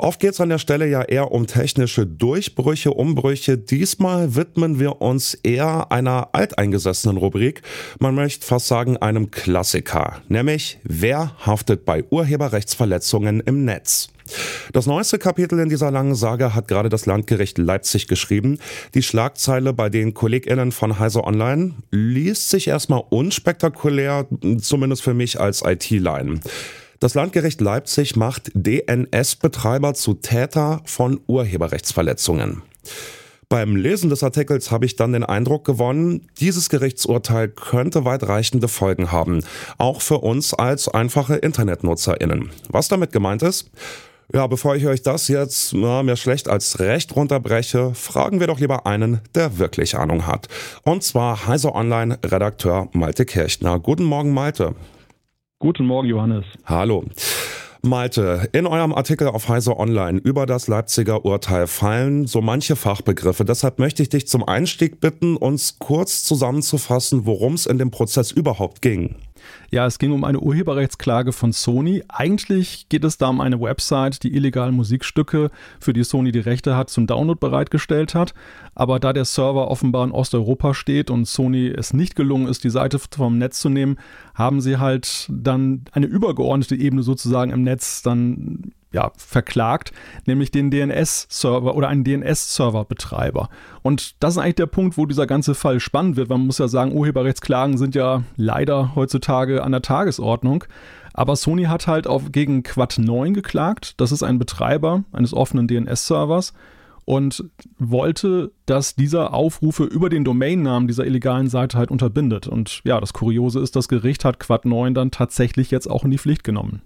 Oft geht es an der Stelle ja eher um technische Durchbrüche, Umbrüche. Diesmal widmen wir uns eher einer alteingesessenen Rubrik. Man möchte fast sagen einem Klassiker. Nämlich, wer haftet bei Urheberrechtsverletzungen im Netz? Das neueste Kapitel in dieser langen Sage hat gerade das Landgericht Leipzig geschrieben. Die Schlagzeile bei den KollegInnen von Heise Online liest sich erstmal unspektakulär, zumindest für mich als IT-Line. Das Landgericht Leipzig macht DNS-Betreiber zu Täter von Urheberrechtsverletzungen. Beim Lesen des Artikels habe ich dann den Eindruck gewonnen, dieses Gerichtsurteil könnte weitreichende Folgen haben, auch für uns als einfache Internetnutzerinnen. Was damit gemeint ist? Ja, bevor ich euch das jetzt na, mehr schlecht als recht runterbreche, fragen wir doch lieber einen, der wirklich Ahnung hat. Und zwar Heise Online Redakteur Malte Kirchner. Guten Morgen, Malte. Guten Morgen, Johannes. Hallo. Malte, in eurem Artikel auf Heise Online über das Leipziger Urteil fallen so manche Fachbegriffe. Deshalb möchte ich dich zum Einstieg bitten, uns kurz zusammenzufassen, worum es in dem Prozess überhaupt ging. Ja, es ging um eine Urheberrechtsklage von Sony. Eigentlich geht es da um eine Website, die illegal Musikstücke, für die Sony die Rechte hat, zum Download bereitgestellt hat. Aber da der Server offenbar in Osteuropa steht und Sony es nicht gelungen ist, die Seite vom Netz zu nehmen, haben sie halt dann eine übergeordnete Ebene sozusagen im Netz dann ja, verklagt, nämlich den DNS-Server oder einen DNS-Server-Betreiber. Und das ist eigentlich der Punkt, wo dieser ganze Fall spannend wird. Man muss ja sagen, Urheberrechtsklagen sind ja leider heutzutage an der Tagesordnung. Aber Sony hat halt auf, gegen Quad 9 geklagt. Das ist ein Betreiber eines offenen DNS-Servers und wollte, dass dieser Aufrufe über den Domainnamen dieser illegalen Seite halt unterbindet. Und ja, das Kuriose ist, das Gericht hat Quad 9 dann tatsächlich jetzt auch in die Pflicht genommen.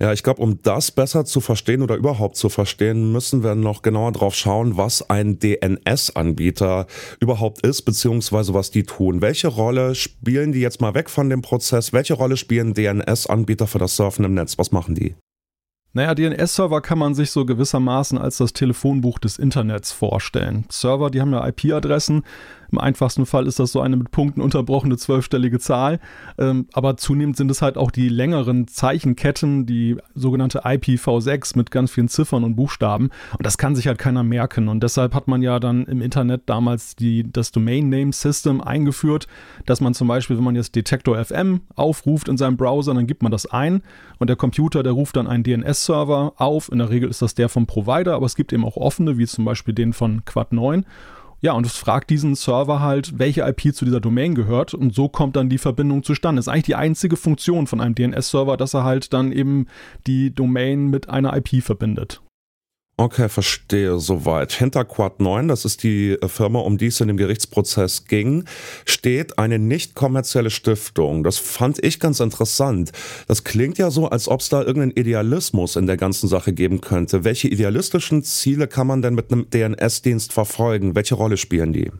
Ja, ich glaube, um das besser zu verstehen oder überhaupt zu verstehen, müssen wir noch genauer drauf schauen, was ein DNS-Anbieter überhaupt ist, beziehungsweise was die tun. Welche Rolle spielen die jetzt mal weg von dem Prozess? Welche Rolle spielen DNS-Anbieter für das Surfen im Netz? Was machen die? Naja, DNS-Server kann man sich so gewissermaßen als das Telefonbuch des Internets vorstellen. Server, die haben ja IP-Adressen, im einfachsten Fall ist das so eine mit Punkten unterbrochene zwölfstellige Zahl. Ähm, aber zunehmend sind es halt auch die längeren Zeichenketten, die sogenannte IPv6 mit ganz vielen Ziffern und Buchstaben. Und das kann sich halt keiner merken. Und deshalb hat man ja dann im Internet damals die, das Domain Name System eingeführt, dass man zum Beispiel, wenn man jetzt Detektor FM aufruft in seinem Browser, dann gibt man das ein und der Computer, der ruft dann einen DNS-Server auf. In der Regel ist das der vom Provider, aber es gibt eben auch offene, wie zum Beispiel den von Quad 9. Ja, und es fragt diesen Server halt, welche IP zu dieser Domain gehört und so kommt dann die Verbindung zustande. Das ist eigentlich die einzige Funktion von einem DNS-Server, dass er halt dann eben die Domain mit einer IP verbindet. Okay, verstehe soweit. Hinter Quad 9, das ist die äh, Firma, um die es in dem Gerichtsprozess ging, steht eine nicht kommerzielle Stiftung. Das fand ich ganz interessant. Das klingt ja so, als ob es da irgendeinen Idealismus in der ganzen Sache geben könnte. Welche idealistischen Ziele kann man denn mit einem DNS-Dienst verfolgen? Welche Rolle spielen die?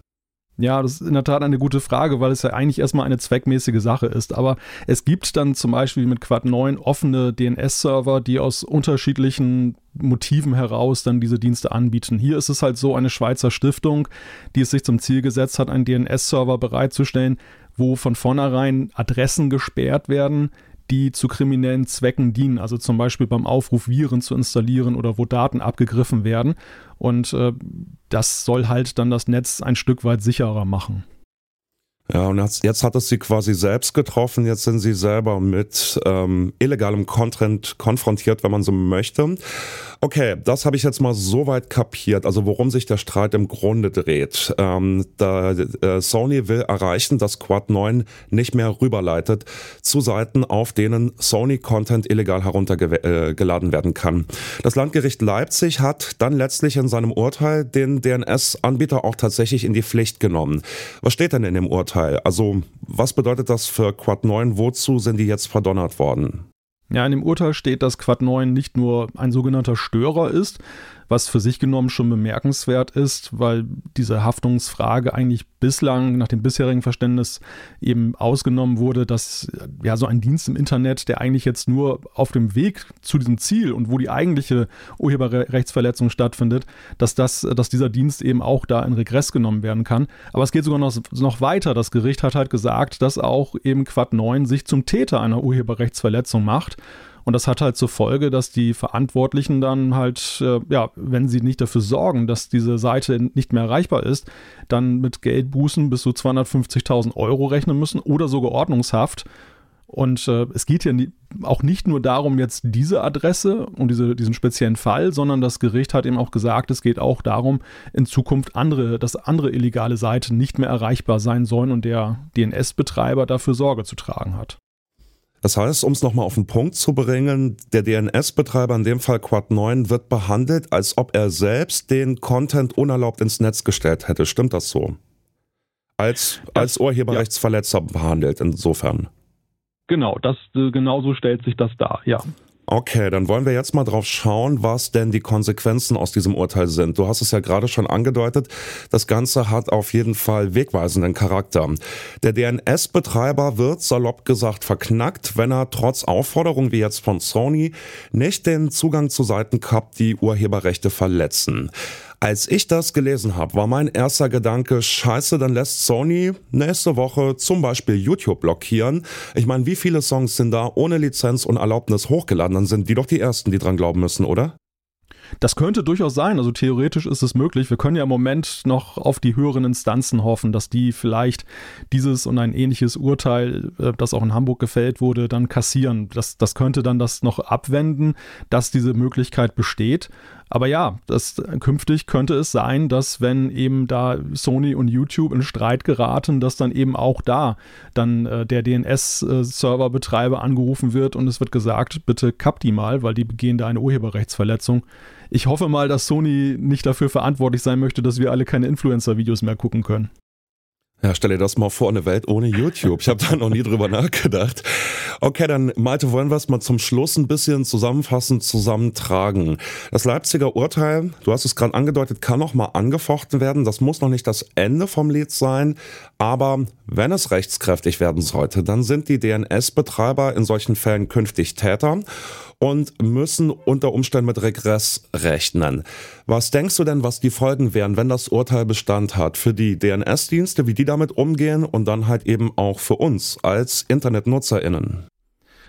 Ja, das ist in der Tat eine gute Frage, weil es ja eigentlich erstmal eine zweckmäßige Sache ist. Aber es gibt dann zum Beispiel mit Quad 9 offene DNS-Server, die aus unterschiedlichen Motiven heraus dann diese Dienste anbieten. Hier ist es halt so eine Schweizer Stiftung, die es sich zum Ziel gesetzt hat, einen DNS-Server bereitzustellen, wo von vornherein Adressen gesperrt werden, die zu kriminellen Zwecken dienen, also zum Beispiel beim Aufruf Viren zu installieren oder wo Daten abgegriffen werden. Und äh, das soll halt dann das Netz ein Stück weit sicherer machen. Ja, und jetzt, jetzt hat es sie quasi selbst getroffen. Jetzt sind sie selber mit ähm, illegalem Content konfrontiert, wenn man so möchte. Okay, das habe ich jetzt mal soweit kapiert, also worum sich der Streit im Grunde dreht. Ähm, da, äh, Sony will erreichen, dass Quad 9 nicht mehr rüberleitet zu Seiten, auf denen Sony-Content illegal heruntergeladen äh, werden kann. Das Landgericht Leipzig hat dann letztlich in seinem Urteil den DNS-Anbieter auch tatsächlich in die Pflicht genommen. Was steht denn in dem Urteil? Also was bedeutet das für Quad 9? Wozu sind die jetzt verdonnert worden? Ja, in dem Urteil steht, dass Quad 9 nicht nur ein sogenannter Störer ist, was für sich genommen schon bemerkenswert ist, weil diese Haftungsfrage eigentlich bislang nach dem bisherigen Verständnis eben ausgenommen wurde, dass ja so ein Dienst im Internet, der eigentlich jetzt nur auf dem Weg zu diesem Ziel und wo die eigentliche Urheberrechtsverletzung stattfindet, dass das, dass dieser Dienst eben auch da in Regress genommen werden kann. Aber es geht sogar noch, noch weiter. Das Gericht hat halt gesagt, dass auch eben Quad 9 sich zum Täter einer Urheberrechtsverletzung macht. Und das hat halt zur Folge, dass die Verantwortlichen dann halt, äh, ja, wenn sie nicht dafür sorgen, dass diese Seite nicht mehr erreichbar ist, dann mit Geldbußen bis zu 250.000 Euro rechnen müssen oder sogar Ordnungshaft. Und äh, es geht hier auch nicht nur darum, jetzt diese Adresse und diese, diesen speziellen Fall, sondern das Gericht hat eben auch gesagt, es geht auch darum, in Zukunft andere, dass andere illegale Seiten nicht mehr erreichbar sein sollen und der DNS-Betreiber dafür Sorge zu tragen hat. Das heißt, um es nochmal auf den Punkt zu bringen, der DNS-Betreiber, in dem Fall Quad 9, wird behandelt, als ob er selbst den Content unerlaubt ins Netz gestellt hätte. Stimmt das so? Als, als Urheberrechtsverletzer behandelt, insofern. Genau, das, äh, genau so stellt sich das dar, ja. Okay, dann wollen wir jetzt mal drauf schauen, was denn die Konsequenzen aus diesem Urteil sind. Du hast es ja gerade schon angedeutet, das Ganze hat auf jeden Fall wegweisenden Charakter. Der DNS-Betreiber wird salopp gesagt verknackt, wenn er trotz Aufforderung wie jetzt von Sony nicht den Zugang zu Seiten gehabt, die Urheberrechte verletzen. Als ich das gelesen habe, war mein erster Gedanke, scheiße, dann lässt Sony nächste Woche zum Beispiel YouTube blockieren. Ich meine, wie viele Songs sind da ohne Lizenz und Erlaubnis hochgeladen? Dann sind die doch die Ersten, die dran glauben müssen, oder? Das könnte durchaus sein. Also theoretisch ist es möglich. Wir können ja im Moment noch auf die höheren Instanzen hoffen, dass die vielleicht dieses und ein ähnliches Urteil, äh, das auch in Hamburg gefällt wurde, dann kassieren. Das, das könnte dann das noch abwenden, dass diese Möglichkeit besteht. Aber ja, das, künftig könnte es sein, dass wenn eben da Sony und YouTube in Streit geraten, dass dann eben auch da dann äh, der DNS-Serverbetreiber angerufen wird und es wird gesagt, bitte kapp die mal, weil die begehen da eine Urheberrechtsverletzung. Ich hoffe mal, dass Sony nicht dafür verantwortlich sein möchte, dass wir alle keine Influencer-Videos mehr gucken können. Ja, stell dir das mal vor, eine Welt ohne YouTube. Ich habe da noch nie drüber nachgedacht. Okay, dann Malte, wollen wir es mal zum Schluss ein bisschen zusammenfassend zusammentragen. Das Leipziger Urteil, du hast es gerade angedeutet, kann noch mal angefochten werden. Das muss noch nicht das Ende vom Lied sein, aber wenn es rechtskräftig werden sollte, dann sind die DNS-Betreiber in solchen Fällen künftig Täter und müssen unter Umständen mit Regress rechnen. Was denkst du denn, was die Folgen wären, wenn das Urteil Bestand hat für die DNS-Dienste, wie die damit umgehen und dann halt eben auch für uns als InternetnutzerInnen?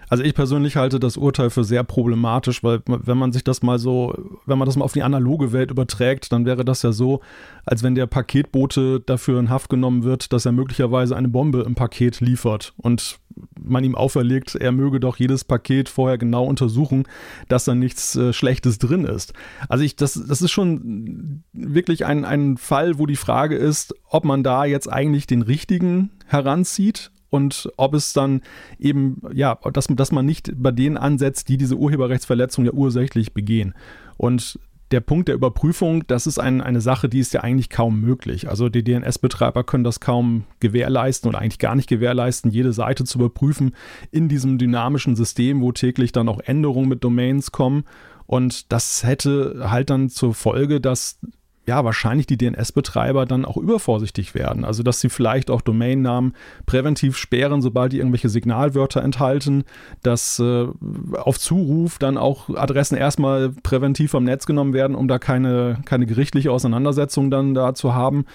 Also ich persönlich halte das Urteil für sehr problematisch, weil wenn man sich das mal so, wenn man das mal auf die analoge Welt überträgt, dann wäre das ja so, als wenn der Paketbote dafür in Haft genommen wird, dass er möglicherweise eine Bombe im Paket liefert und man ihm auferlegt, er möge doch jedes Paket vorher genau untersuchen, dass da nichts äh, Schlechtes drin ist. Also ich, das, das ist schon wirklich ein, ein Fall, wo die Frage ist, ob man da jetzt eigentlich den richtigen heranzieht und ob es dann eben, ja, dass, dass man nicht bei denen ansetzt, die diese Urheberrechtsverletzung ja ursächlich begehen. Und der Punkt der Überprüfung, das ist ein, eine Sache, die ist ja eigentlich kaum möglich. Also die DNS-Betreiber können das kaum gewährleisten oder eigentlich gar nicht gewährleisten, jede Seite zu überprüfen in diesem dynamischen System, wo täglich dann auch Änderungen mit Domains kommen. Und das hätte halt dann zur Folge, dass ja, wahrscheinlich die DNS-Betreiber dann auch übervorsichtig werden. Also, dass sie vielleicht auch Domainnamen präventiv sperren, sobald die irgendwelche Signalwörter enthalten, dass äh, auf Zuruf dann auch Adressen erstmal präventiv vom Netz genommen werden, um da keine, keine gerichtliche Auseinandersetzung dann da zu haben.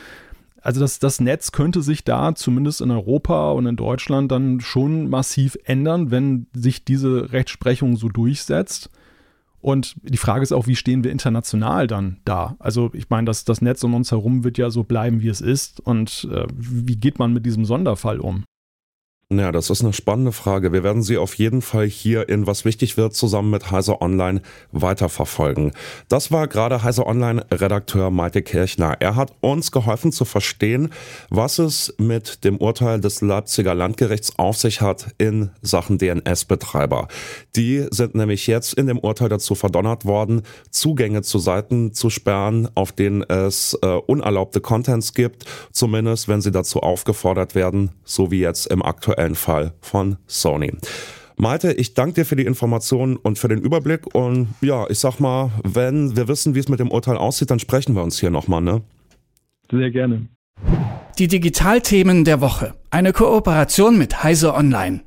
Also das, das Netz könnte sich da zumindest in Europa und in Deutschland dann schon massiv ändern, wenn sich diese Rechtsprechung so durchsetzt. Und die Frage ist auch, wie stehen wir international dann da? Also ich meine, das, das Netz um uns herum wird ja so bleiben, wie es ist. Und äh, wie geht man mit diesem Sonderfall um? Ja, das ist eine spannende Frage. Wir werden sie auf jeden Fall hier in Was wichtig wird zusammen mit Heiser Online weiterverfolgen. Das war gerade Heiser Online Redakteur Malte Kirchner. Er hat uns geholfen zu verstehen, was es mit dem Urteil des Leipziger Landgerichts auf sich hat in Sachen DNS-Betreiber. Die sind nämlich jetzt in dem Urteil dazu verdonnert worden, Zugänge zu Seiten zu sperren, auf denen es äh, unerlaubte Contents gibt, zumindest wenn sie dazu aufgefordert werden, so wie jetzt im aktuellen aktuellen Fall von Sony. Malte, ich danke dir für die Informationen und für den Überblick. Und ja, ich sag mal, wenn wir wissen, wie es mit dem Urteil aussieht, dann sprechen wir uns hier nochmal, ne? Sehr gerne. Die Digitalthemen der Woche. Eine Kooperation mit Heise Online.